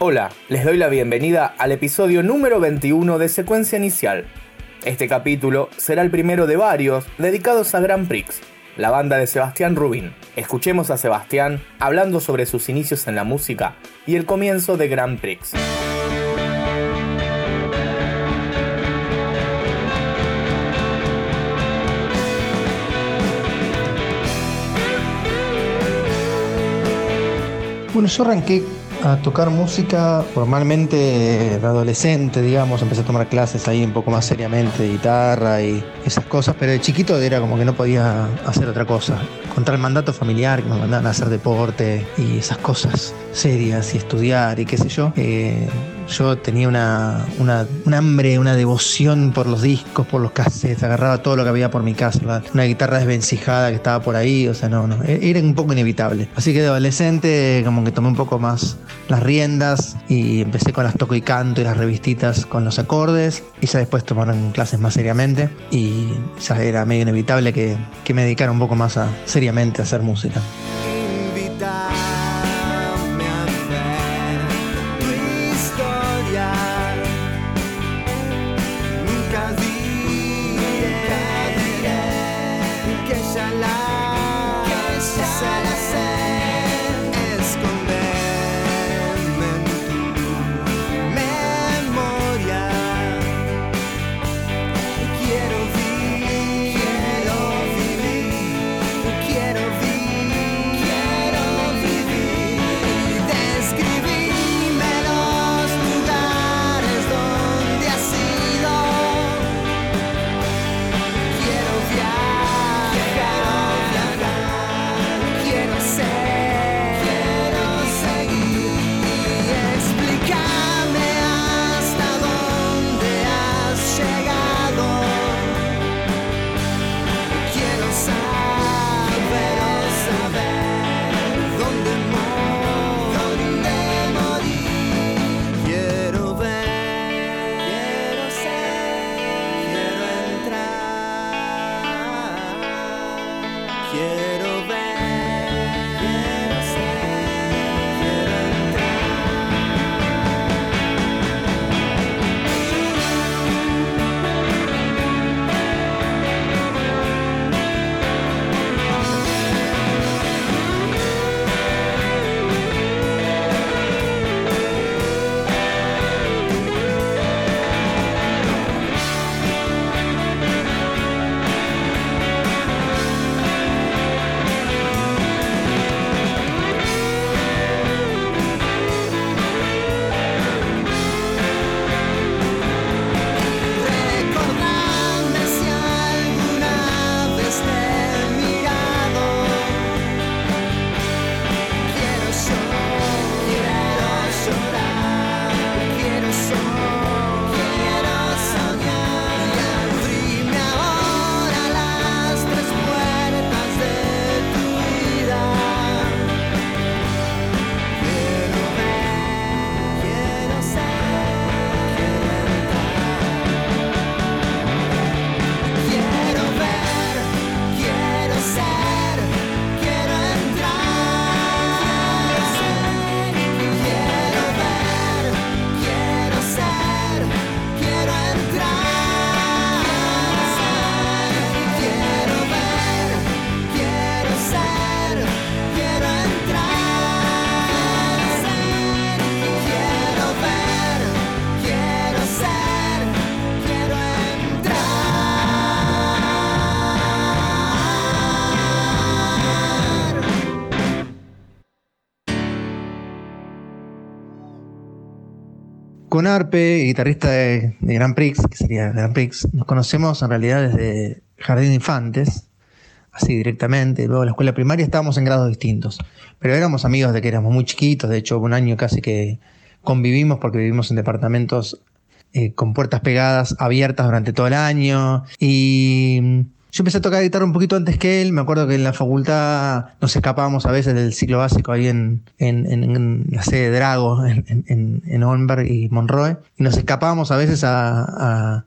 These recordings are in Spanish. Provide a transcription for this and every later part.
Hola, les doy la bienvenida al episodio número 21 de Secuencia Inicial. Este capítulo será el primero de varios dedicados a Grand Prix, la banda de Sebastián Rubin. Escuchemos a Sebastián hablando sobre sus inicios en la música y el comienzo de Grand Prix. Bueno, yo arranqué a tocar música formalmente de adolescente, digamos, empecé a tomar clases ahí un poco más seriamente de guitarra y esas cosas, pero de chiquito era como que no podía hacer otra cosa. Contra el mandato familiar, que me mandaban a hacer deporte y esas cosas serias y estudiar y qué sé yo. Eh, yo tenía una, un hambre, una devoción por los discos, por los cassettes, agarraba todo lo que había por mi casa, una guitarra desvencijada que estaba por ahí, o sea, no, no, e-, era un poco inevitable. Así que de adolescente como que tomé un poco más las riendas y empecé con las toco y canto y las revistitas con los acordes y ya después tomaron clases más seriamente y ya era medio inevitable que, que me dedicara un poco más seriamente a hacer música. Con Arpe, guitarrista de, Grand Prix, que sería Grand Prix, nos conocemos en realidad desde Jardín de Infantes, así directamente. Luego la escuela primaria estábamos en grados distintos, pero éramos amigos de que éramos muy chiquitos. De hecho, un año casi que convivimos porque vivimos en departamentos eh, con puertas pegadas, abiertas durante todo el año. Y yo empecé a tocar guitarra un poquito antes que él. Me acuerdo que en la facultad nos escapábamos a veces del ciclo básico ahí en, en, la sede de Drago, en, en Olmberg y Monroe. Y nos escapábamos a veces a,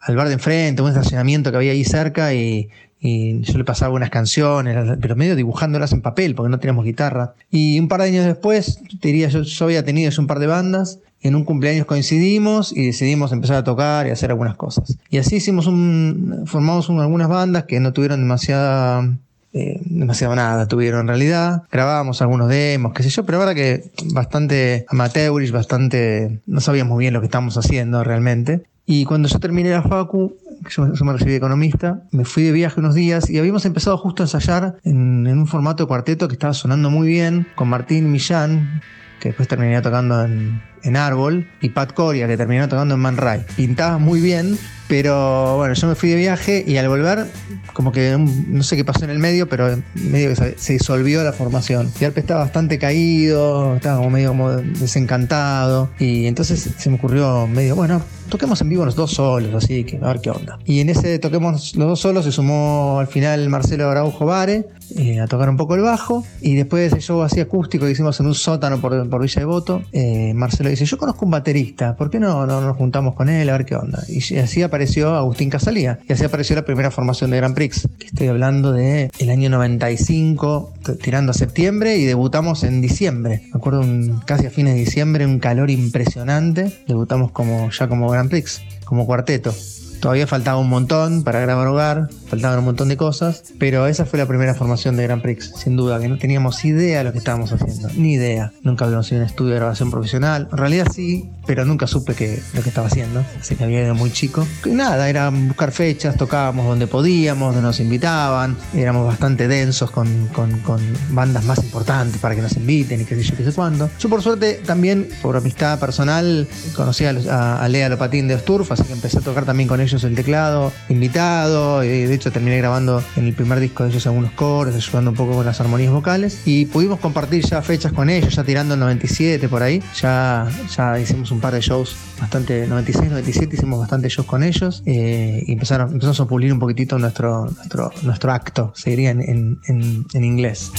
al bar de enfrente, un estacionamiento que había ahí cerca y, y yo le pasaba unas canciones, pero medio dibujándolas en papel porque no teníamos guitarra. Y un par de años después, te diría, yo, yo había tenido un par de bandas en un cumpleaños coincidimos y decidimos empezar a tocar y hacer algunas cosas. Y así hicimos un, formamos algunas bandas que no tuvieron demasiada eh, demasiado nada tuvieron en realidad. Grabábamos algunos demos, qué sé yo, pero la verdad que bastante amateurish, bastante. No sabíamos bien lo que estábamos haciendo realmente. Y cuando yo terminé la Facu, yo, yo me recibí economista, me fui de viaje unos días y habíamos empezado justo a ensayar en, en un formato de cuarteto que estaba sonando muy bien, con Martín Millán, que después terminé tocando en, en Árbol, y Pat Coria, que terminó tocando en Man Ray. Pintaba muy bien, pero bueno, yo me fui de viaje y al volver, como que no sé qué pasó en el medio, pero medio que se, disolvió la formación. Y Arpe estaba bastante caído, estaba como medio como desencantado. Y entonces se me ocurrió medio, bueno, toquemos en vivo los dos solos, así que a ver qué onda. Y en ese toquemos los dos solos se sumó al final Marcelo Araujo Vare eh, a tocar un poco el bajo. Y después de show así acústico que hicimos en un sótano por, por Villa de Voto, eh, Marcelo dice, yo conozco un baterista, ¿por qué no, no nos juntamos con él a ver qué onda? Y así apareció Agustín Casalía, y así apareció la primera formación de Grand Prix, que estoy hablando de año 95, tirando a septiembre, y debutamos en diciembre. Me acuerdo un, casi a fines de diciembre, un calor impresionante, debutamos como ya como Grand Prix, como cuarteto. Todavía faltaba un montón para grabar hogar, faltaban un montón de cosas, pero esa fue la primera formación de Grand Prix, sin duda, que no teníamos idea de lo que estábamos haciendo, ni idea. Nunca habíamos ido a un estudio de grabación profesional, en realidad sí, pero nunca supe que, lo que estaba haciendo, así que había ido muy chico. Nada, era buscar fechas, tocábamos donde podíamos, donde nos invitaban, éramos bastante densos con, con, con bandas más importantes para que nos inviten y qué sé yo, qué sé cuándo. Yo por suerte también, por amistad personal, conocí a, a Lea Lopatín de Osturf, así que empecé a tocar también con ellos el teclado, invitado, y de hecho terminé grabando en el primer disco de ellos algunos coros, ayudando un poco con las armonías vocales, y pudimos compartir ya fechas con ellos, ya tirando el 97 por ahí, ya, ya hicimos un par de shows bastante, 96, 97 hicimos bastante shows con ellos, eh, y empezaron, empezamos a pulir un poquitito nuestro, nuestro, nuestro acto, se en, en, en, inglés.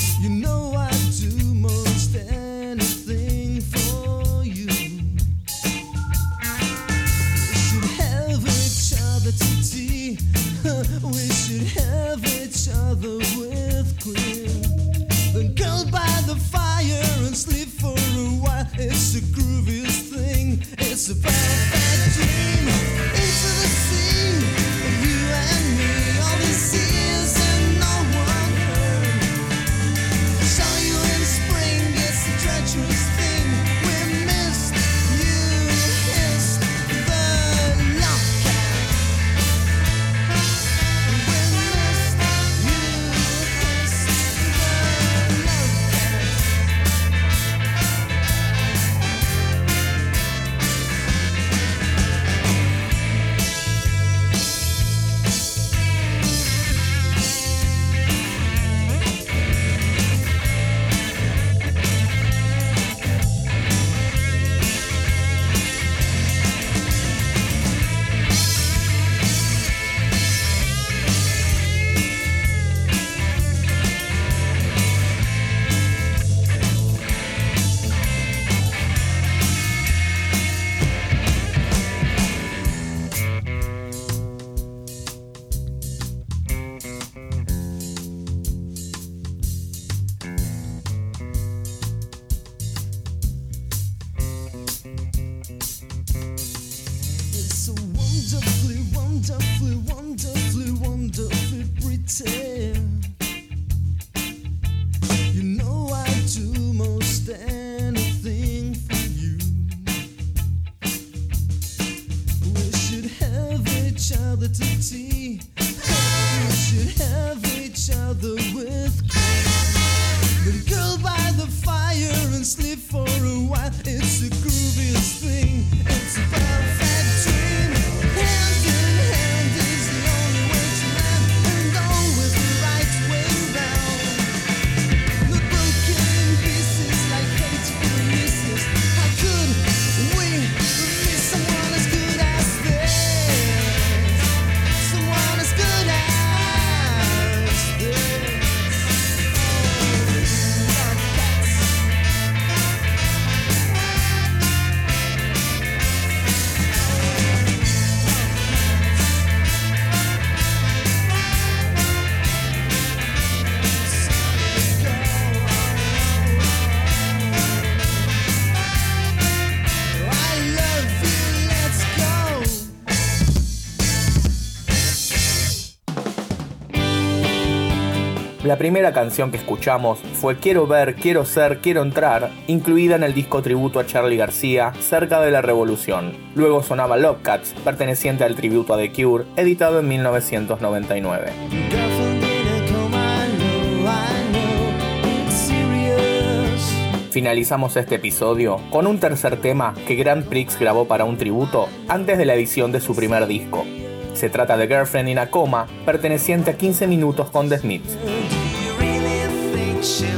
to La primera canción que escuchamos fue Quiero ver, quiero ser, quiero entrar, incluida en el disco tributo a Charlie García, Cerca de la Revolución. Luego sonaba Love Cats, perteneciente al tributo a The Cure, editado en 1999. Finalizamos este episodio con un tercer tema que Grand Prix grabó para un tributo antes de la edición de su primer disco. Se trata de Girlfriend in a Coma, perteneciente a 15 minutos con The Smiths. She